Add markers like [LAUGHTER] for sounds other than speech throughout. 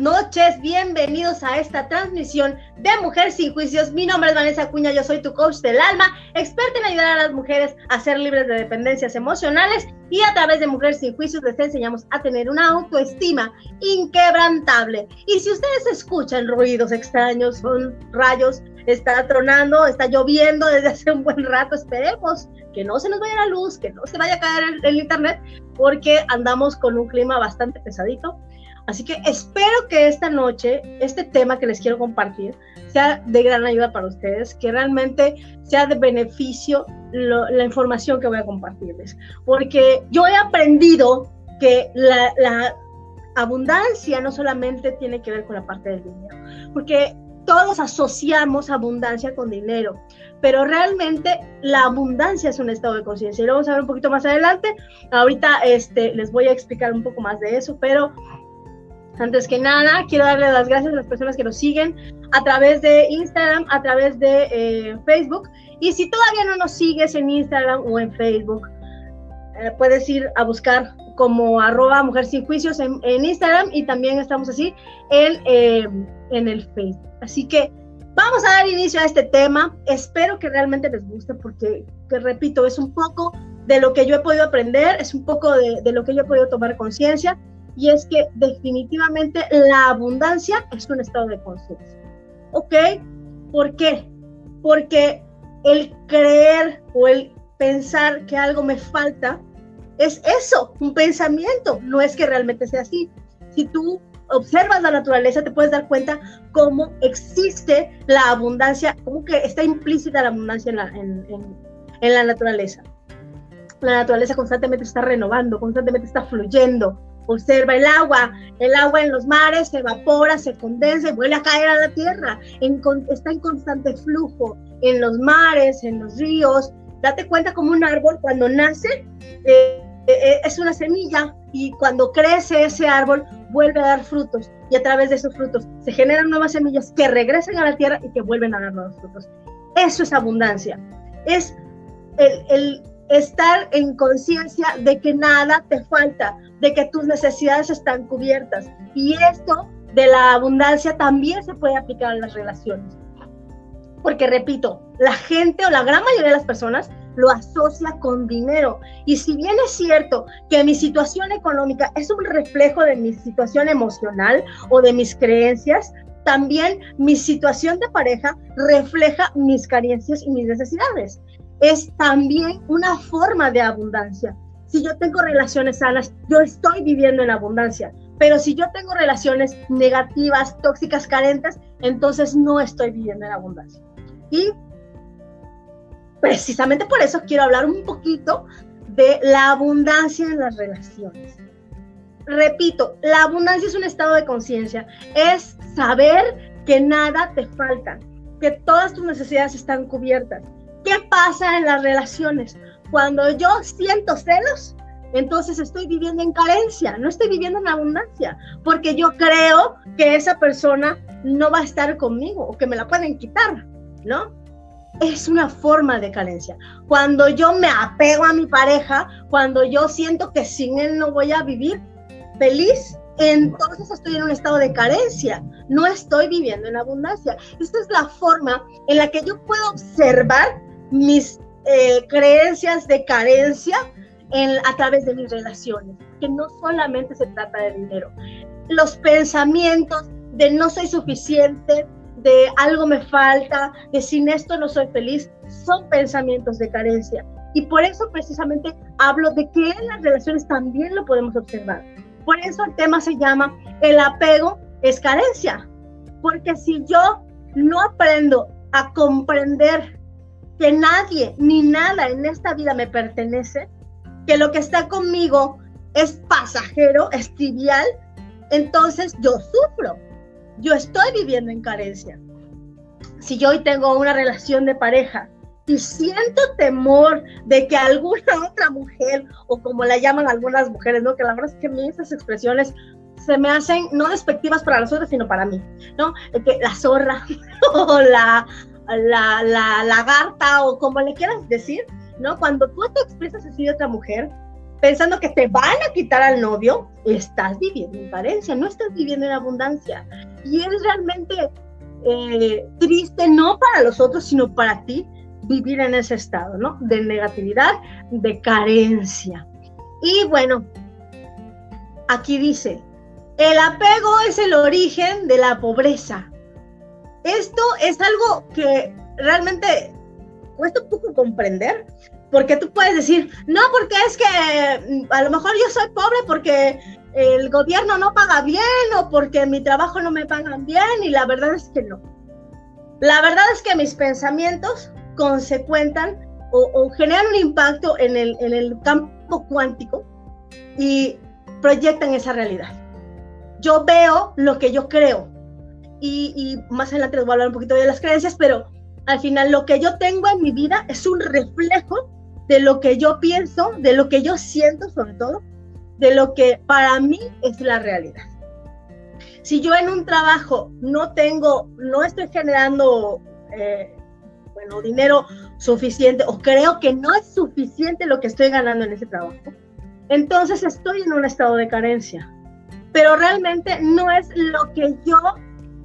noches, bienvenidos a esta transmisión de Mujer sin Juicios. Mi nombre es Vanessa Cuña, yo soy tu coach del alma, experta en ayudar a las mujeres a ser libres de dependencias emocionales y a través de Mujer sin Juicios les enseñamos a tener una autoestima inquebrantable. Y si ustedes escuchan ruidos extraños, son rayos, está tronando, está lloviendo desde hace un buen rato, esperemos que no se nos vaya la luz, que no se vaya a caer el, el internet, porque andamos con un clima bastante pesadito. Así que espero que esta noche, este tema que les quiero compartir, sea de gran ayuda para ustedes, que realmente sea de beneficio la información que voy a compartirles. Porque yo he aprendido que la, la abundancia no solamente tiene que ver con la parte del dinero, porque todos asociamos abundancia con dinero, pero realmente la abundancia es un estado de conciencia y lo vamos a ver un poquito más adelante. Ahorita este, les voy a explicar un poco más de eso, pero antes que nada, quiero darle las gracias a las personas que nos siguen a través de Instagram, a través de eh, Facebook. Y si todavía no nos sigues en Instagram o en Facebook, eh, puedes ir a buscar como arroba mujer sin juicios en, Instagram y también estamos así en, eh, en el Facebook. Así que vamos a dar inicio a este tema. Espero que realmente les guste porque, que repito, es un poco de lo que yo he podido aprender, es un poco de, de lo que yo he podido tomar conciencia y es que definitivamente la abundancia es un estado de conciencia. ¿Ok? ¿Por qué? Porque el creer o el pensar que algo me falta es eso, un pensamiento, no es que realmente sea así. Si tú observas la naturaleza, te puedes dar cuenta cómo existe la abundancia, cómo que está implícita la abundancia en la, en la naturaleza. La naturaleza constantemente está renovando, constantemente está fluyendo, Observa el agua. El agua en los mares se evapora, se condensa y vuelve a caer a la tierra. está en constante flujo en los mares, en los ríos. Date cuenta como un árbol cuando nace eh, eh, es una semilla y cuando crece ese árbol vuelve a dar frutos y a través de esos frutos se generan nuevas semillas que regresan a la tierra y que vuelven a dar nuevos frutos. Eso es abundancia. Es el estar en conciencia de que nada te falta, de que tus necesidades están cubiertas. Y esto de la abundancia también se puede aplicar a las relaciones. Porque repito, la gente o la gran mayoría de las personas lo asocia con dinero. Y si bien es cierto que mi situación económica es un reflejo de mi situación emocional o de mis creencias, también mi situación de pareja refleja mis carencias y mis necesidades es también una forma de abundancia. Si yo tengo relaciones sanas, yo estoy viviendo en abundancia. Pero si yo tengo relaciones negativas, tóxicas, carentes, entonces no estoy viviendo en abundancia. Y precisamente por eso quiero hablar un poquito de la abundancia en las relaciones. Repito, la abundancia es un estado de conciencia, es saber que nada te falta, que todas tus necesidades están cubiertas, ¿Qué pasa en las relaciones? Cuando yo siento celos, entonces estoy viviendo en carencia, no estoy viviendo en abundancia, porque yo creo que esa persona no va a estar conmigo o que me la pueden quitar, ¿no? Es una forma de carencia. Cuando yo me apego a mi pareja, cuando yo siento que sin él no voy a vivir feliz, entonces estoy en un estado de carencia, no estoy viviendo en abundancia. Esta es la forma en la que yo puedo observar mis eh, creencias de carencia en, a través de mis relaciones, que no solamente se trata de dinero. Los pensamientos de no soy suficiente, de algo me falta, de sin esto no soy feliz, son pensamientos de carencia. Y por eso precisamente hablo de que en las relaciones también lo podemos observar. Por eso el tema se llama el apego es carencia. Porque si yo no aprendo a comprender que nadie ni nada en esta vida me pertenece, que lo que está conmigo es pasajero, es trivial, entonces yo sufro. Yo estoy viviendo en carencia. Si yo hoy tengo una relación de pareja y siento temor de que alguna [LAUGHS] otra mujer, o como la llaman algunas mujeres, ¿no? Que la verdad es que a mí esas expresiones se me hacen no despectivas para las otras, sino para mí, ¿no? Que la zorra [LAUGHS] o la, la, la lagarta o como le quieras decir, ¿no? Cuando tú te expresas así de otra mujer, pensando que te van a quitar al novio, estás viviendo en carencia, no estás viviendo en abundancia. Y es realmente eh, triste, no para los otros, sino para ti, vivir en ese estado, ¿no? De negatividad, de carencia. Y bueno, aquí dice, el apego es el origen de la pobreza. Esto es algo que realmente cuesta un poco comprender, porque tú puedes decir, no, porque es que mm, a lo mejor yo soy pobre porque el gobierno no paga bien o porque mi trabajo no me pagan bien y la verdad es que no. La verdad es que mis pensamientos consecuentan o, generan un impacto en el, en el campo cuántico y proyectan esa realidad. Yo veo lo que yo creo y, y más adelante les voy a hablar un poquito de las creencias, pero al final lo que yo tengo en mi vida es un reflejo de lo que yo pienso, de lo que yo siento sobre todo, de lo que para mí es la realidad. Si yo en un trabajo no tengo, no estoy generando, eh, bueno, dinero suficiente o creo que no es suficiente lo que estoy ganando en ese trabajo, entonces estoy en un estado de carencia. Pero realmente no es lo que yo,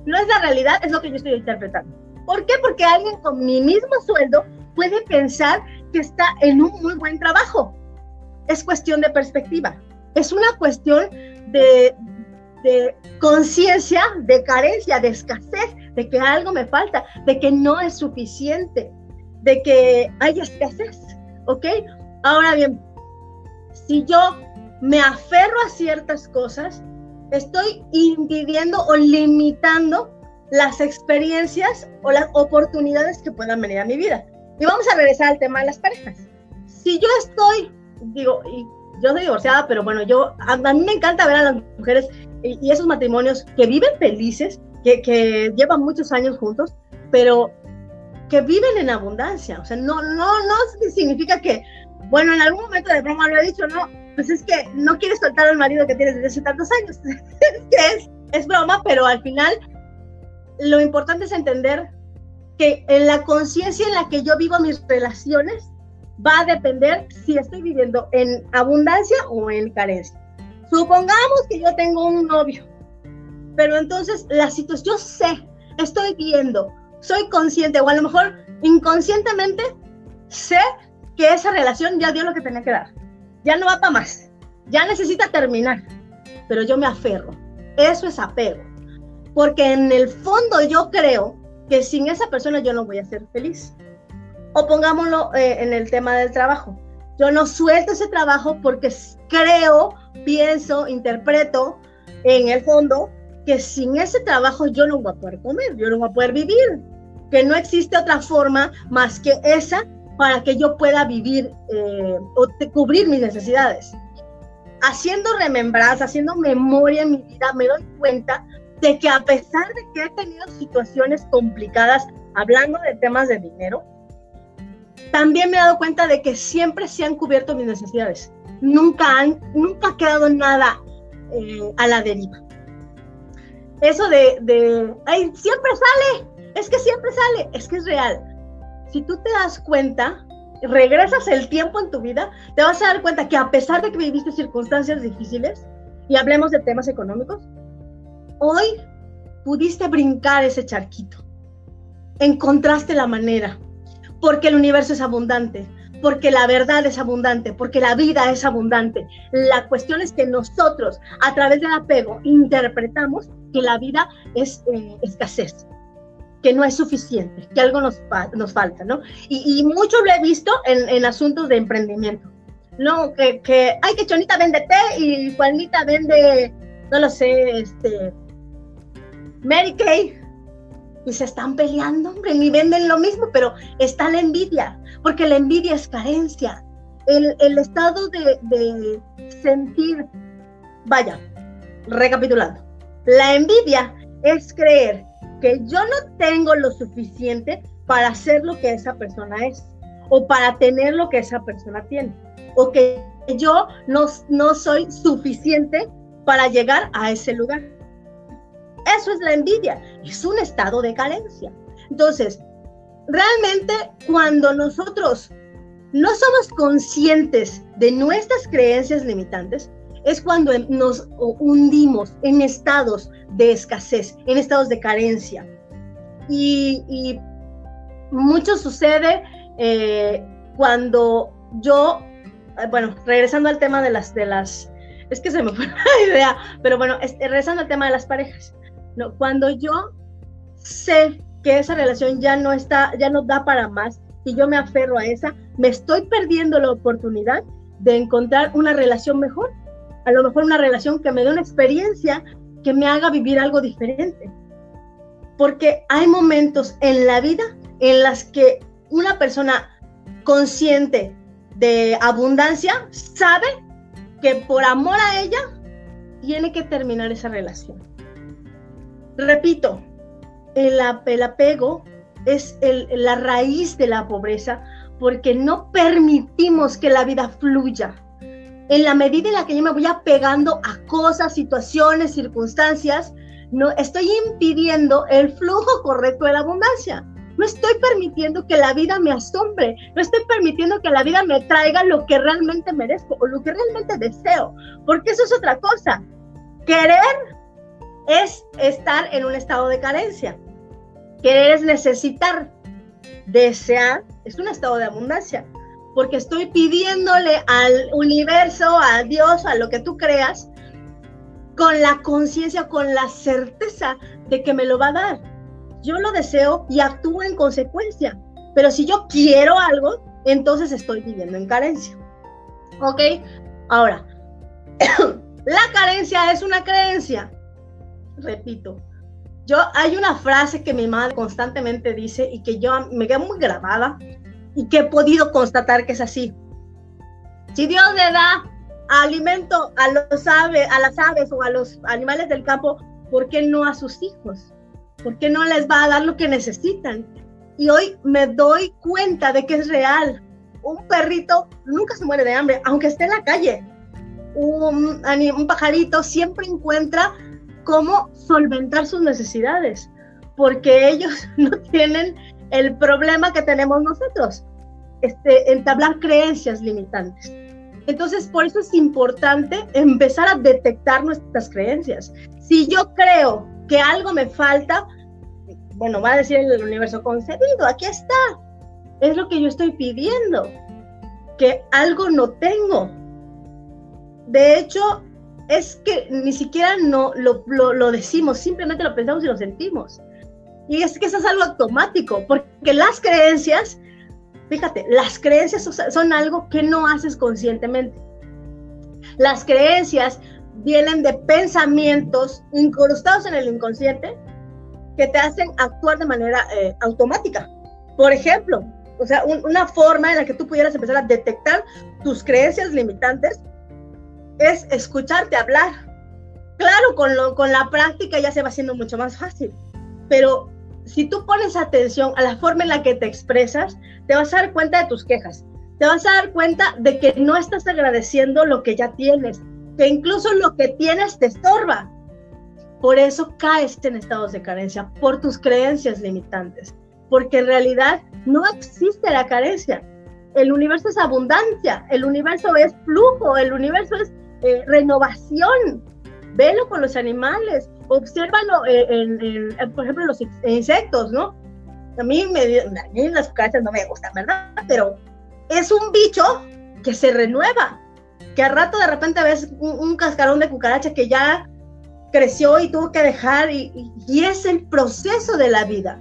no es la realidad, es lo que yo estoy interpretando. ¿Por qué? Porque alguien con mi mismo sueldo puede pensar que está en un muy buen trabajo. Es cuestión de perspectiva. Es una cuestión de, conciencia, de carencia, de escasez, de que algo me falta, de que no es suficiente, de que hay escasez. ¿Ok? Ahora bien, si yo me aferro a ciertas cosas, estoy impidiendo o limitando las experiencias o las oportunidades que puedan venir a mi vida. Y vamos a regresar al tema de las parejas. Si yo estoy, digo, y yo soy divorciada, pero bueno, yo, a, mí me encanta ver a las mujeres y, esos matrimonios que viven felices, que, que, llevan muchos años juntos, pero que viven en abundancia. O sea, no, no, no significa que, bueno, en algún momento de broma lo he dicho, no, pues es que no quieres soltar al marido que tienes desde hace tantos años. [LAUGHS] es es broma, pero al final lo importante es entender que en la conciencia en la que yo vivo mis relaciones va a depender si estoy viviendo en abundancia o en carencia. Supongamos que yo tengo un novio, pero entonces la situación, yo sé, estoy viendo, soy consciente o a lo mejor inconscientemente sé que esa relación ya dio lo que tenía que dar, ya no va para más, ya necesita terminar, pero yo me aferro. Eso es apego porque en el fondo yo creo que sin esa persona yo no voy a ser feliz. O pongámoslo eh, en el tema del trabajo. Yo no suelto ese trabajo porque creo, pienso, interpreto en el fondo que sin ese trabajo yo no voy a poder comer, yo no voy a poder vivir, que no existe otra forma más que esa para que yo pueda vivir eh, o cubrir mis necesidades. Haciendo remembranza, haciendo memoria en mi vida, me doy cuenta de que a pesar de que he tenido situaciones complicadas hablando de temas de dinero, también me he dado cuenta de que siempre se han cubierto mis necesidades. Nunca, han, nunca ha quedado nada eh, a la deriva. Eso de, de, ay, siempre sale, es que siempre sale, es que es real. Si tú te das cuenta, regresas el tiempo en tu vida, te vas a dar cuenta que a pesar de que viviste circunstancias difíciles, y hablemos de temas económicos, hoy pudiste brincar ese charquito. Encontraste la manera, porque el universo es abundante, porque la verdad es abundante, porque la vida es abundante. La cuestión es que nosotros, a través del apego, interpretamos que la vida es eh, escasez, que no es suficiente, que algo nos, nos falta, ¿no? Y, mucho lo he visto en, asuntos de emprendimiento, ¿no? Que, que, ay, que Chonita vende té y Juanita vende, no lo sé, este, Mary Kay. Y se están peleando, hombre, ni venden lo mismo, pero está la envidia, porque la envidia es carencia. El, estado de, de sentir, vaya, recapitulando, la envidia es creer que yo no tengo lo suficiente para ser lo que esa persona es, o para tener lo que esa persona tiene, o que yo no, no soy suficiente para llegar a ese lugar. Eso es la envidia, es un estado de carencia. Entonces, realmente cuando nosotros no somos conscientes de nuestras creencias limitantes, es cuando nos hundimos en estados de escasez, en estados de carencia. Y, mucho sucede eh, cuando yo, eh, bueno, regresando al tema de las, de las, es que se me [LAUGHS] fue la idea, pero bueno, regresando al tema de las parejas, ¿no? cuando yo sé que esa relación ya no está, ya no da para más y yo me aferro a esa, me estoy perdiendo la oportunidad de encontrar una relación mejor, a lo mejor una relación que me dé una experiencia que me haga vivir algo diferente. Porque hay momentos en la vida en las que una persona consciente de abundancia sabe que por amor a ella tiene que terminar esa relación. Repito, el, apego es la raíz de la pobreza porque no permitimos que la vida fluya. En la medida en la que yo me voy apegando a cosas, situaciones, circunstancias, no estoy impidiendo el flujo correcto de la abundancia. No estoy permitiendo que la vida me asombre, no estoy permitiendo que la vida me traiga lo que realmente merezco o lo que realmente deseo, porque eso es otra cosa. Querer es estar en un estado de carencia. Querer es necesitar. Desear es un estado de abundancia, porque estoy pidiéndole al universo, a Dios, a lo que tú creas, con la conciencia, con la certeza de que me lo va a dar. Yo lo deseo y actúo en consecuencia. Pero si yo quiero algo, entonces estoy viviendo en carencia. ¿Ok? Ahora, [COUGHS] la carencia es una creencia. Repito, yo hay una frase que mi madre constantemente dice y que yo me queda muy grabada y que he podido constatar que es así. Si Dios le da alimento a los aves, a las aves o a los animales del campo, ¿por qué no a sus hijos? ¿Por qué no les va a dar lo que necesitan? Y hoy me doy cuenta de que es real. Un perrito nunca se muere de hambre, aunque esté en la calle. Un, un pajarito siempre encuentra cómo solventar sus necesidades, porque ellos [LAUGHS] no tienen el problema que tenemos nosotros, este, entablar creencias limitantes. Entonces, por eso es importante empezar a detectar nuestras creencias. Si yo creo que algo me falta, bueno, va a decir el universo concedido, aquí está. Es lo que yo estoy pidiendo, que algo no tengo. De hecho, es que ni siquiera no lo, decimos, simplemente lo pensamos y lo sentimos. Y es que eso es algo automático, porque las creencias Fíjate, las creencias son algo que no haces conscientemente. Las creencias vienen de pensamientos incrustados en el inconsciente que te hacen actuar de manera eh, automática. Por ejemplo, o sea, una forma en la que tú pudieras empezar a detectar tus creencias limitantes es escucharte hablar. Claro, con, lo, con la práctica ya se va haciendo mucho más fácil, pero si tú pones atención a la forma en la que te expresas, te vas a dar cuenta de tus quejas. Te vas a dar cuenta de que no estás agradeciendo lo que ya tienes, que incluso lo que tienes te estorba. Por eso caes en estados de carencia, por tus creencias limitantes, porque en realidad no existe la carencia. El universo es abundancia, el universo es flujo, el universo es eh, renovación. Velo con los animales, obsérvalo en, por ejemplo, los insectos, ¿no? A mí, me, a mí las cucarachas no me gustan, ¿verdad? Pero es un bicho que se renueva, que al rato de repente ves un, cascarón de cucaracha que ya creció y tuvo que dejar, y, y es el proceso de la vida.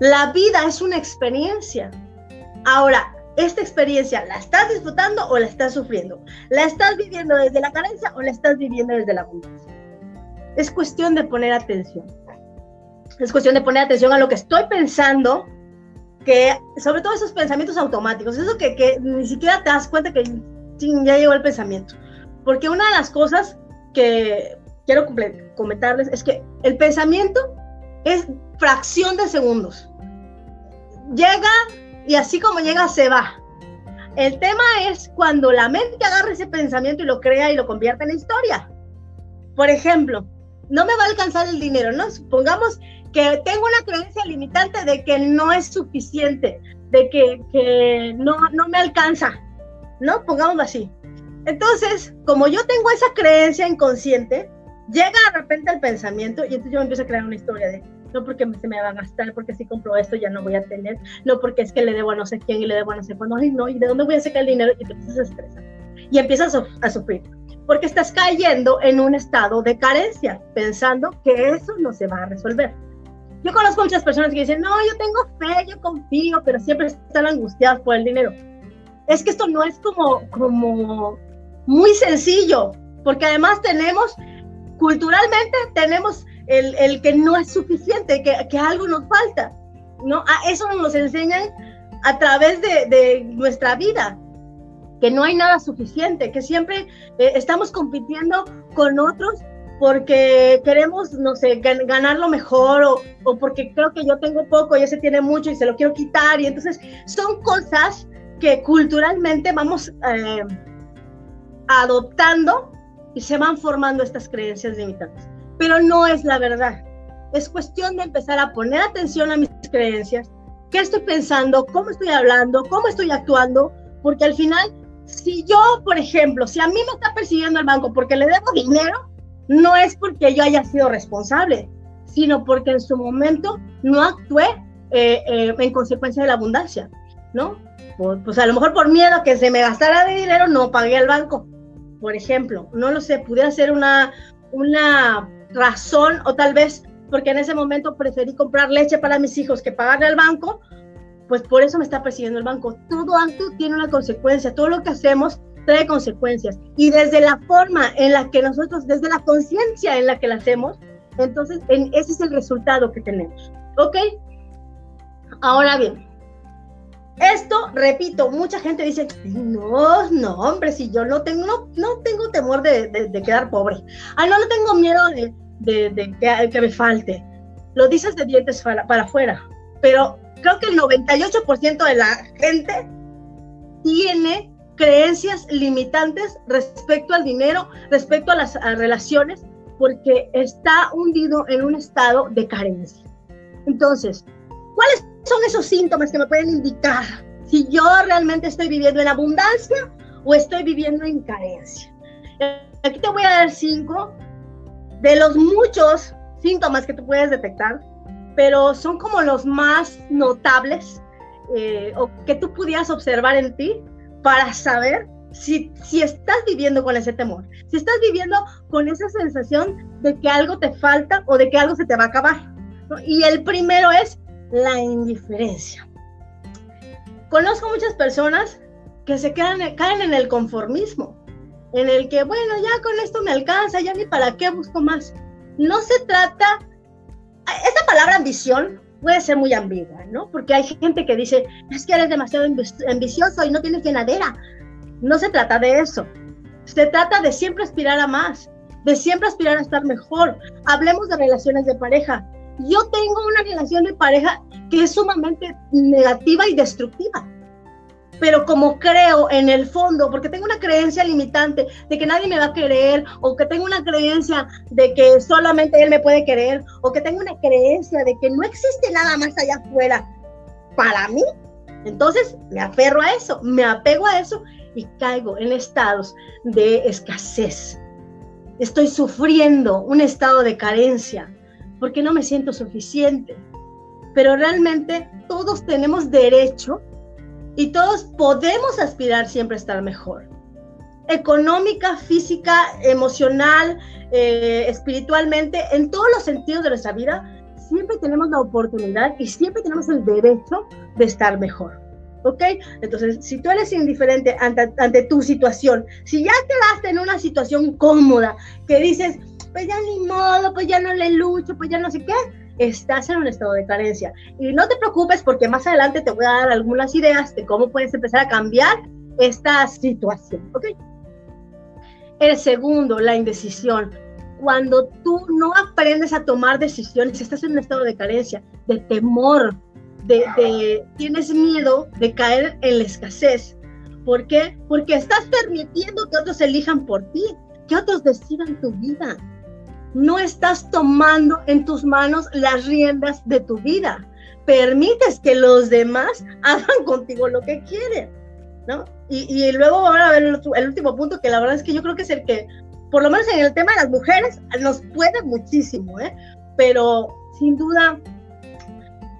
La vida es una experiencia. Ahora, esta experiencia, ¿la estás disfrutando o la estás sufriendo? ¿La estás viviendo desde la carencia o la estás viviendo desde la abundancia? Es cuestión de poner atención. Es cuestión de poner atención a lo que estoy pensando, que sobre todo esos pensamientos automáticos, eso que, ni siquiera te das cuenta que ya llegó el pensamiento. Porque una de las cosas que quiero comentarles es que el pensamiento es fracción de segundos. Llega y así como llega se va. El tema es cuando la mente agarra ese pensamiento y lo crea y lo convierte en historia. Por ejemplo, no me va a alcanzar el dinero, ¿no? Supongamos que tengo una creencia limitante de que no es suficiente, de que, no, no me alcanza. ¿no? Pongámoslo así. Entonces, como yo tengo esa creencia inconsciente, llega de repente el pensamiento y entonces yo empiezo a crear una historia de, no porque se me va a gastar, porque si compro esto ya no voy a tener, no porque es que le debo a no sé quién y le debo a no sé cuándo, ay no, ¿y de dónde voy a sacar el dinero? Y te empiezas a estresar y empiezas a, sufrir, porque estás cayendo en un estado de carencia, pensando que eso no se va a resolver. Yo conozco muchas personas que dicen, no, yo tengo fe, yo confío, pero siempre están angustiadas por el dinero. Es que esto no es como, como muy sencillo, porque además tenemos, culturalmente tenemos el, el que no es suficiente, que, que, algo nos falta, ¿no? A eso nos enseñan a través de, de nuestra vida, que no hay nada suficiente, que siempre eh, estamos compitiendo con otros porque queremos, no sé, ganar lo mejor o, o, porque creo que yo tengo poco y ese tiene mucho y se lo quiero quitar. Y entonces son cosas que culturalmente vamos eh, adoptando y se van formando estas creencias limitantes. Pero no es la verdad. Es cuestión de empezar a poner atención a mis creencias, qué estoy pensando, cómo estoy hablando, cómo estoy actuando, porque al final, si yo, por ejemplo, si a mí me está persiguiendo el banco porque le debo dinero, no es porque yo haya sido responsable, sino porque en su momento no actué eh, eh, en consecuencia de la abundancia, ¿no? Pues a lo mejor por miedo a que se me gastara de dinero, no pagué al banco, por ejemplo. No lo sé, pudiera ser una, una razón o tal vez porque en ese momento preferí comprar leche para mis hijos que pagarle al banco, pues por eso me está persiguiendo el banco. Todo acto tiene una consecuencia, todo lo que hacemos trae consecuencias. Y desde la forma en la que nosotros, desde la conciencia en la que la hacemos, entonces en, ese es el resultado que tenemos. ¿Ok? Ahora bien, esto, repito, mucha gente dice, no, no, hombre, si yo no tengo, no, no tengo temor de, de, quedar pobre. Ah, no, no tengo miedo de, que, me falte. Lo dices de dientes para, para afuera, pero creo que el 98% de la gente tiene creencias limitantes respecto al dinero, respecto a las relaciones, porque está hundido en un estado de carencia. Entonces, ¿cuáles son esos síntomas que me pueden indicar si yo realmente estoy viviendo en abundancia o estoy viviendo en carencia. Aquí te voy a dar cinco de los muchos síntomas que tú puedes detectar, pero son como los más notables eh, o que tú pudieras observar en ti para saber si, si estás viviendo con ese temor, si estás viviendo con esa sensación de que algo te falta o de que algo se te va a acabar. Y el primero es la indiferencia. Conozco muchas personas que se quedan, caen en el conformismo, en el que, bueno, ya con esto me alcanza, ya ni para qué busco más. No se trata, esta palabra ambición puede ser muy ambigua, ¿no? Porque hay gente que dice, es que eres demasiado ambicioso y no tienes llenadera. No se trata de eso. Se trata de siempre aspirar a más, de siempre aspirar a estar mejor. Hablemos de relaciones de pareja yo tengo una relación de pareja que es sumamente negativa y destructiva. Pero como creo en el fondo, porque tengo una creencia limitante de que nadie me va a querer, o que tengo una creencia de que solamente él me puede querer, o que tengo una creencia de que no existe nada más allá afuera para mí, entonces me aferro a eso, me apego a eso y caigo en estados de escasez. Estoy sufriendo un estado de carencia porque no me siento suficiente. Pero realmente todos tenemos derecho y todos podemos aspirar siempre a estar mejor. Económica, física, emocional, eh, espiritualmente, en todos los sentidos de nuestra vida, siempre tenemos la oportunidad y siempre tenemos el derecho de estar mejor. ¿Ok? Entonces, si tú eres indiferente ante, ante tu situación, si ya quedaste en una situación cómoda, que dices, pues ya ni modo, pues ya no le lucho, pues ya no sé qué, estás en un estado de carencia. Y no te preocupes porque más adelante te voy a dar algunas ideas de cómo puedes empezar a cambiar esta situación, ¿ok? El segundo, la indecisión. Cuando tú no aprendes a tomar decisiones, estás en un estado de carencia, de temor, de, de tienes miedo de caer en la escasez. ¿Por qué? Porque estás permitiendo que otros elijan por ti, que otros decidan tu vida no estás tomando en tus manos las riendas de tu vida. Permites que los demás [LAUGHS] hagan contigo lo que quieren. ¿no? Y, luego ahora a ver el, último punto, que la verdad es que yo creo que es el que, por lo menos en el tema de las mujeres, nos puede muchísimo, ¿eh? Pero sin duda,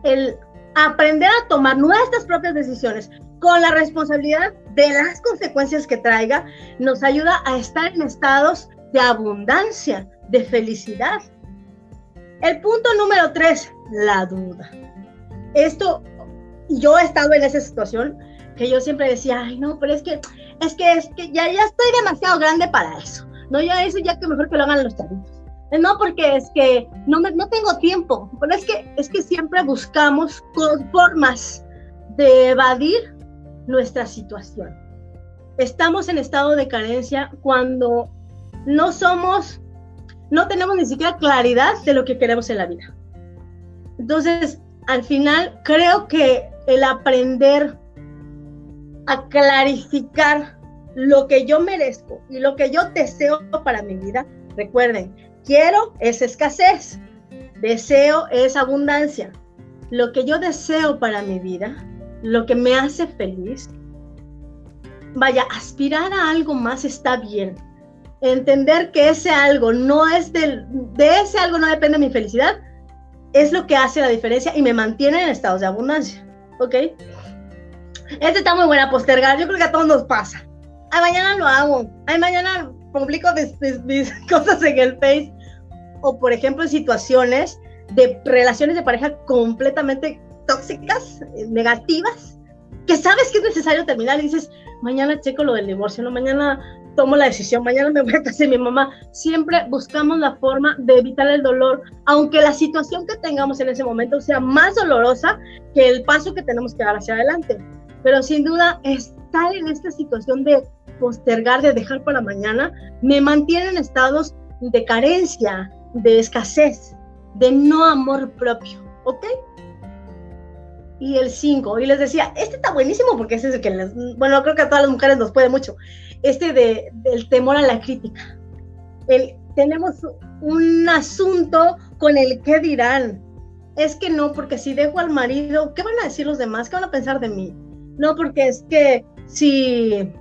el aprender a tomar nuestras propias decisiones con la responsabilidad de las consecuencias que traiga, nos ayuda a estar en estados de abundancia, de felicidad. El punto número tres, la duda. Esto, yo he estado en esa situación que yo siempre decía, ay, no, pero es que, es que, es que ya, ya estoy demasiado grande para eso. No, ya eso ya que mejor que lo hagan los chavitos. No, porque es que no, me, no tengo tiempo, pero es que, es que siempre buscamos formas de evadir nuestra situación. Estamos en estado de carencia cuando no somos, no tenemos ni siquiera claridad de lo que queremos en la vida. Entonces, al final, creo que el aprender a clarificar lo que yo merezco y lo que yo deseo para mi vida. Recuerden, quiero es escasez, deseo es abundancia. Lo que yo deseo para mi vida, lo que me hace feliz, vaya, aspirar a algo más está bien. Entender que ese algo no es del, de ese algo no depende mi felicidad, es lo que hace la diferencia y me mantiene en estados de abundancia. ¿Ok? Este está muy buena postergar. Yo creo que a todos nos pasa. Ay, mañana lo hago. Ay, mañana publico mis, [LAUGHS] cosas en el Face. O, por ejemplo, en situaciones de relaciones de pareja completamente tóxicas, eh, negativas, que sabes que es necesario terminar y dices, mañana checo lo del divorcio, no, mañana tomo la decisión, mañana me voy a casar mi mamá. Siempre buscamos la forma de evitar el dolor, aunque la situación que tengamos en ese momento sea más dolorosa que el paso que tenemos que dar hacia adelante pero sin duda estar en esta situación de postergar, de dejar para mañana, me mantiene en estados de carencia, de escasez, de no amor propio, ¿ok? Y el 5, y les decía, este está buenísimo porque ese es el que les, bueno, creo que a todas las mujeres nos puede mucho, este de, del temor a la crítica. El, tenemos un asunto con el qué dirán. Es que no, porque si dejo al marido, ¿qué van a decir los demás? ¿Qué van a pensar de mí? No, porque es que si,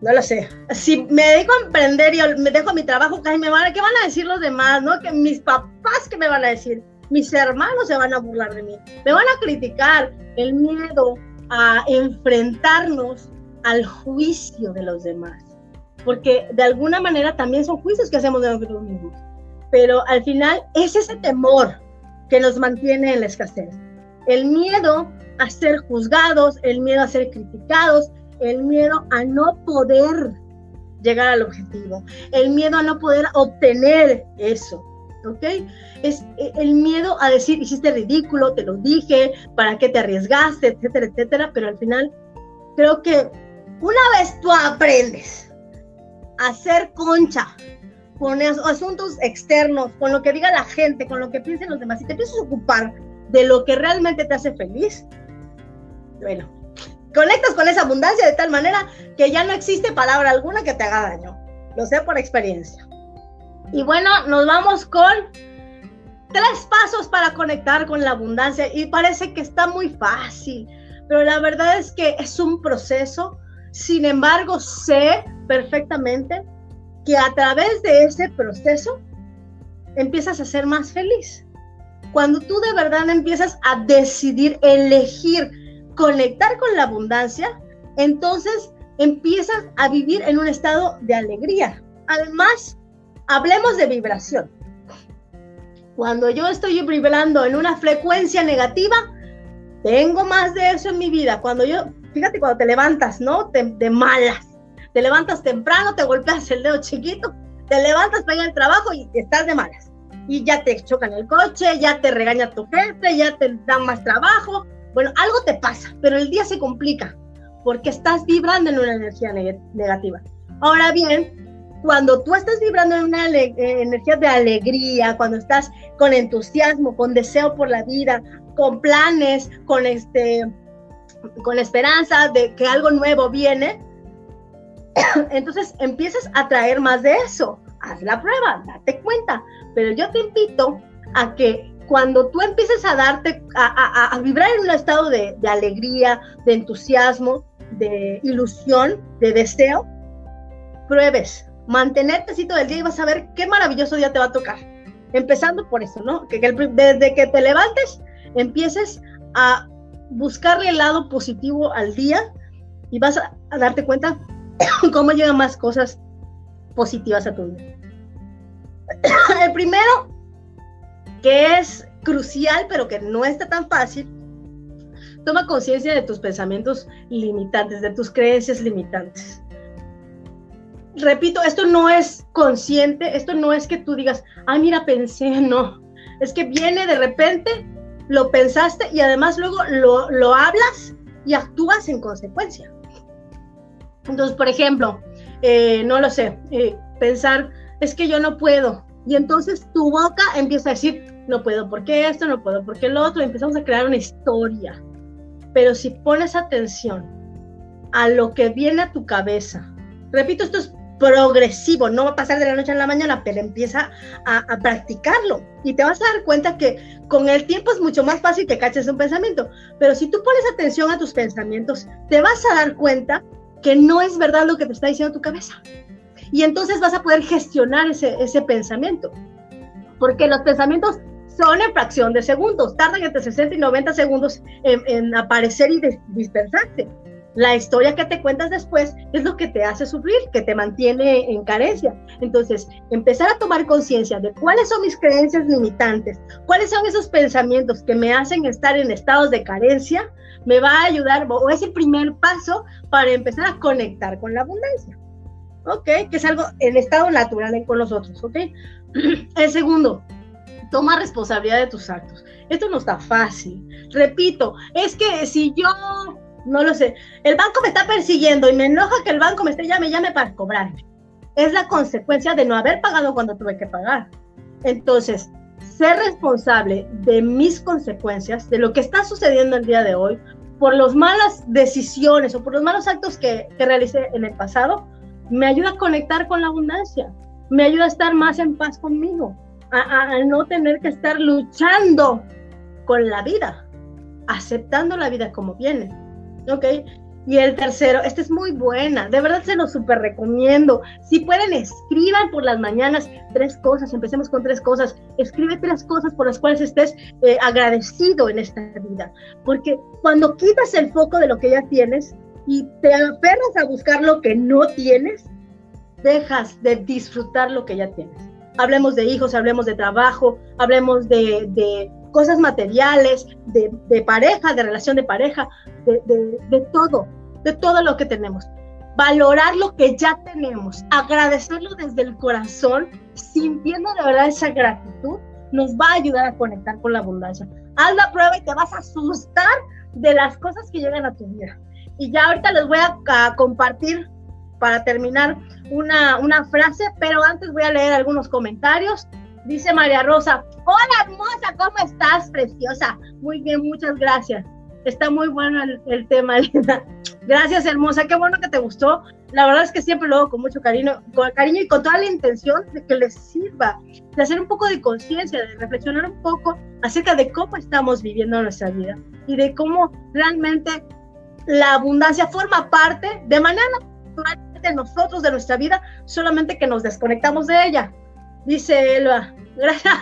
no lo sé, si me dejo a emprender y me dejo mi trabajo, ¿qué, me van, ¿qué van a decir los demás? ¿No? Que mis papás, ¿qué me van a decir? Mis hermanos se van a burlar de mí, me van a criticar. El miedo a enfrentarnos al juicio de los demás, porque de alguna manera también son juicios que hacemos de nosotros mismos. Pero al final es ese temor que nos mantiene en la escasez. El miedo a ser juzgados, el miedo a ser criticados, el miedo a no poder llegar al objetivo, el miedo a no poder obtener eso. ¿Ok? Es eh, el miedo a decir, hiciste ridículo, te lo dije, para qué te arriesgaste, etcétera, etcétera, pero al final creo que una vez tú aprendes a ser concha con asuntos externos, con lo que diga la gente, con lo que piensen los demás, y te empiezas a ocupar de lo que realmente te hace feliz, bueno, conectas con esa abundancia de tal manera que ya no existe palabra alguna que te haga daño. Lo sé por experiencia. Y bueno, nos vamos con tres pasos para conectar con la abundancia y parece que está muy fácil, pero la verdad es que es un proceso. Sin embargo, sé perfectamente que a través de ese proceso empiezas a ser más feliz. Cuando tú de verdad empiezas a decidir elegir conectar con la abundancia, entonces empiezas a vivir en un estado de alegría. Además, hablemos de vibración. Cuando yo estoy vibrando en una frecuencia negativa, tengo más de eso en mi vida. Cuando yo, fíjate, cuando te levantas, ¿no? de malas. Te levantas temprano, te golpeas el dedo chiquito, te levantas para ir al trabajo y estás de malas. Y ya te chocan el coche, ya te regaña tu jefe, ya te dan más trabajo, bueno, algo te pasa, pero el día se complica porque estás vibrando en una energía negativa. Ahora bien, cuando tú estás vibrando en una eh, energía de alegría, cuando estás con entusiasmo, con deseo por la vida, con planes, con este con esperanza de que algo nuevo viene, [COUGHS] entonces empiezas a traer más de eso. Haz la prueba, date cuenta. Pero yo te invito a que cuando tú empieces a darte, a, vibrar en un estado de, alegría, de entusiasmo, de ilusión, de deseo, pruebes, mantenerte así todo el día y vas a ver qué maravilloso día te va a tocar. Empezando por eso, ¿no? Que, desde que te levantes empieces a buscarle el lado positivo al día y vas a, a darte cuenta [COUGHS] cómo llegan más cosas positivas a tu vida. [COUGHS] El primero, que es crucial, pero que no está tan fácil, toma conciencia de tus pensamientos limitantes, de tus creencias limitantes. Repito, esto no es consciente, esto no es que tú digas, ah, mira, pensé, [LAUGHS] no. Es que viene de repente, lo pensaste y además luego lo, lo hablas y actúas en consecuencia. Entonces, por ejemplo, eh, no lo sé, eh, pensar, es que yo no puedo. Y entonces tu boca empieza a decir, no puedo porque esto, no puedo porque lo otro. empezamos a crear una historia. Pero si pones atención a lo que viene a tu cabeza, repito, esto es progresivo, no va a pasar de la noche a la mañana, pero empieza a, practicarlo y te vas a dar cuenta que con el tiempo es mucho más fácil que caches un pensamiento, pero si tú pones atención a tus pensamientos, te vas a dar cuenta que no es verdad lo que te está diciendo tu cabeza. Y entonces vas a poder gestionar ese, pensamiento, porque los pensamientos son en fracción de segundos, tardan entre 60 y 90 segundos en, aparecer y dispersarse. La historia que te cuentas después es lo que te hace sufrir, que te mantiene en carencia. Entonces, empezar a tomar conciencia de cuáles son mis creencias limitantes, cuáles son esos pensamientos que me hacen estar en estados de carencia, me va a ayudar, o es el primer paso para empezar a conectar con la abundancia. ¿Ok? Que es algo en estado natural con nosotros. ¿Ok? [CLEARS THROAT] El segundo, toma responsabilidad de tus actos. Esto no está fácil. Repito, es que si yo, no lo sé, el banco me está persiguiendo y me enoja que el banco me esté llame, llame para cobrarme. Es la consecuencia de no haber pagado cuando tuve que pagar. Entonces, ser responsable de mis consecuencias, de lo que está sucediendo el día de hoy, por las malas decisiones o por los malos actos que, que realicé en el pasado, me ayuda a conectar con la abundancia, me ayuda a estar más en paz conmigo, a, no tener que estar luchando con la vida, aceptando la vida como viene. ¿Ok? Y el tercero, esta es muy buena, de verdad se lo súper recomiendo. Si pueden, escriban por las mañanas tres cosas, empecemos con tres cosas. Escribe tres cosas por las cuales estés eh, agradecido en esta vida. Porque cuando quitas el foco de lo que ya tienes y te aferras a buscar lo que no tienes, dejas de disfrutar lo que ya tienes hablemos de hijos, hablemos de trabajo, hablemos de, cosas materiales, de, pareja, de relación de pareja, de, todo, de todo lo que tenemos. Valorar lo que ya tenemos, agradecerlo desde el corazón, sintiendo de verdad esa gratitud, nos va a ayudar a conectar con la abundancia. Haz la prueba y te vas a asustar de las cosas que llegan a tu vida. Y ya ahorita les voy a compartir para terminar una, una frase, pero antes voy a leer algunos comentarios. Dice María Rosa, hola hermosa, ¿cómo estás, preciosa? Muy bien, muchas gracias. Está muy bueno el, tema, [LAUGHS] Linda. Gracias, hermosa, qué bueno que te gustó. La verdad es que siempre lo hago con mucho cariño, con cariño y con toda la intención de que les sirva, de hacer un poco de conciencia, de reflexionar un poco acerca de cómo estamos viviendo nuestra vida y de cómo realmente la abundancia forma parte de manera de nosotros, de nuestra vida, solamente que nos desconectamos de ella. Dice Elba, gracias.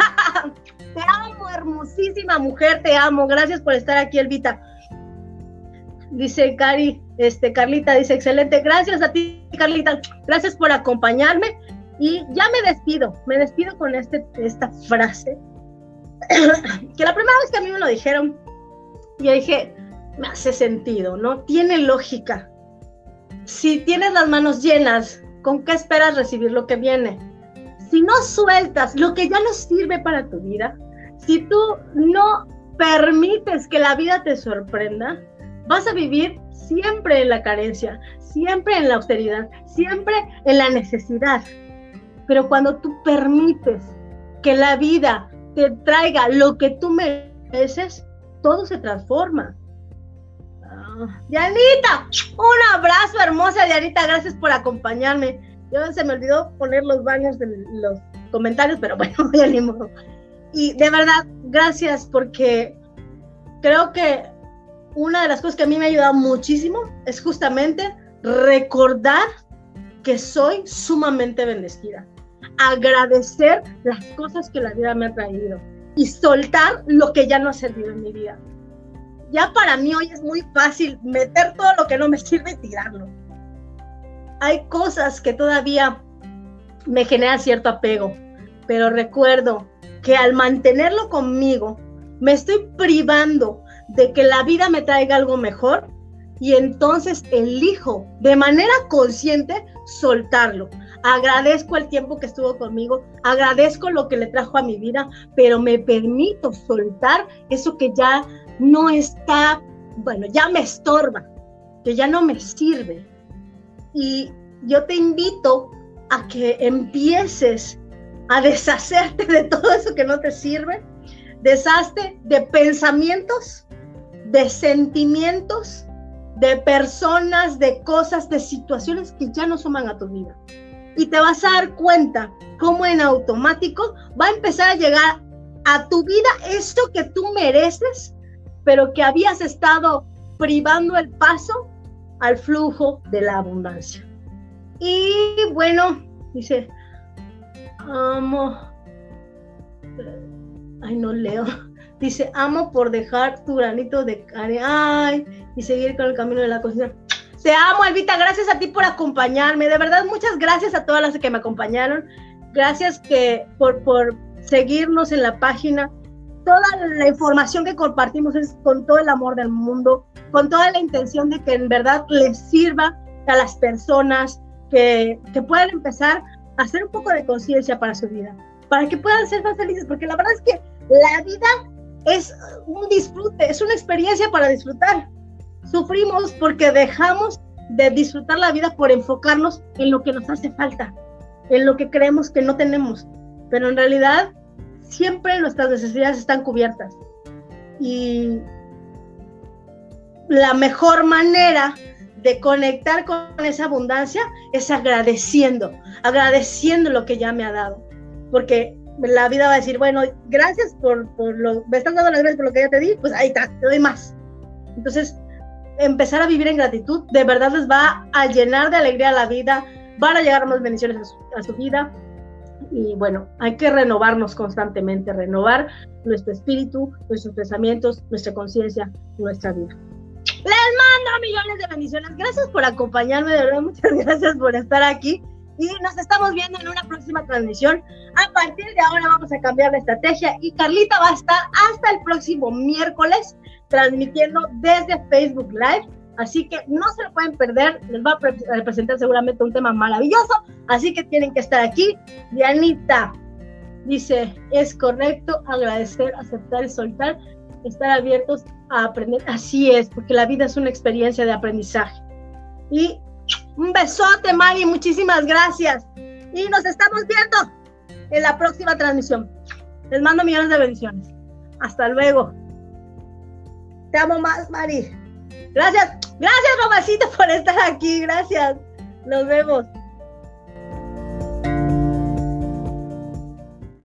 [LAUGHS] Te amo, hermosísima mujer, te amo. Gracias por estar aquí, Elvita. Dice Cari, este, Carlita, dice, excelente. Gracias a ti, Carlita. Gracias por acompañarme. Y ya me despido, me despido con este, esta frase, [COUGHS] que la primera vez que a mí me lo dijeron, yo dije, me hace sentido, ¿no? Tiene lógica si tienes las manos llenas, ¿con qué esperas recibir lo que viene? Si no sueltas lo que ya no sirve para tu vida, si tú no permites que la vida te sorprenda, vas a vivir siempre en la carencia, siempre en la austeridad, siempre en la necesidad. Pero cuando tú permites que la vida te traiga lo que tú mereces, todo se transforma. Dianita, un abrazo hermosa, Dianita, gracias por acompañarme. Yo se me olvidó poner los baños de los comentarios, pero bueno, [LAUGHS] ya ni. Y de verdad, gracias porque creo que una de las cosas que a mí me ha ayudado muchísimo es justamente recordar que soy sumamente bendecida, agradecer las cosas que la vida me ha traído y soltar lo que ya no ha servido en mi vida. Ya para mí hoy es muy fácil meter todo lo que no me sirve y tirarlo. Hay cosas que todavía me generan cierto apego, pero recuerdo que al mantenerlo conmigo, me estoy privando de que la vida me traiga algo mejor y entonces elijo de manera consciente soltarlo. Agradezco el tiempo que estuvo conmigo, agradezco lo que le trajo a mi vida, pero me permito soltar eso que ya no está, bueno, ya me estorba, que ya no me sirve. Y yo te invito a que empieces a deshacerte de todo eso que no te sirve, deshazte de pensamientos, de sentimientos, de personas, de cosas, de situaciones que ya no suman a tu vida. Y te vas a dar cuenta cómo en automático va a empezar a llegar a tu vida esto que tú mereces, pero que habías estado privando el paso al flujo de la abundancia. Y bueno, dice, amo, ay no leo, [LAUGHS] Dice, amo por dejar tu granito de ay, y seguir con el camino de la cocina. Te amo, Elvita, gracias a ti por acompañarme. De verdad, muchas gracias a todas las que me acompañaron. Gracias que por, por seguirnos en la página. Toda la información que compartimos es con todo el amor del mundo, con toda la intención de que en verdad les sirva a las personas que, que puedan empezar a hacer un poco de conciencia para su vida, para que puedan ser más felices, porque la verdad es que la vida es un disfrute, es una experiencia para disfrutar. Sufrimos porque dejamos de disfrutar la vida por enfocarnos en lo que nos hace falta, en lo que creemos que no tenemos. Pero en realidad siempre nuestras necesidades están cubiertas. Y la mejor manera de conectar con esa abundancia es agradeciendo, agradeciendo lo que ya me ha dado. Porque la vida va a decir, bueno, gracias por, por lo, me estás dando las gracias por lo que ya te di, pues ahí está, te doy más. Entonces, empezar a vivir en gratitud de verdad les va a llenar de alegría la vida, van a llegar más bendiciones a su, vida. Y bueno, hay que renovarnos constantemente, renovar nuestro espíritu, nuestros pensamientos, nuestra conciencia, nuestra vida. Les mando millones de bendiciones. Gracias por acompañarme, de verdad, muchas [LAUGHS] gracias por estar aquí y nos estamos viendo en una próxima transmisión. A partir de ahora vamos a cambiar la estrategia y Carlita va a estar hasta el próximo miércoles transmitiendo desde Facebook Live. Así que no se lo pueden perder, les va a presentar seguramente un tema maravilloso, así que tienen que estar aquí. Dianita dice, es correcto agradecer, aceptar y soltar, estar abiertos a aprender. Así es, porque la vida es una experiencia de aprendizaje. Y un besote, Mari, muchísimas gracias. Y nos estamos viendo en la próxima transmisión. Les mando millones de bendiciones. Hasta luego. Te amo más, Mari. Gracias. Gracias, Romasito, por estar aquí. Gracias. Nos vemos.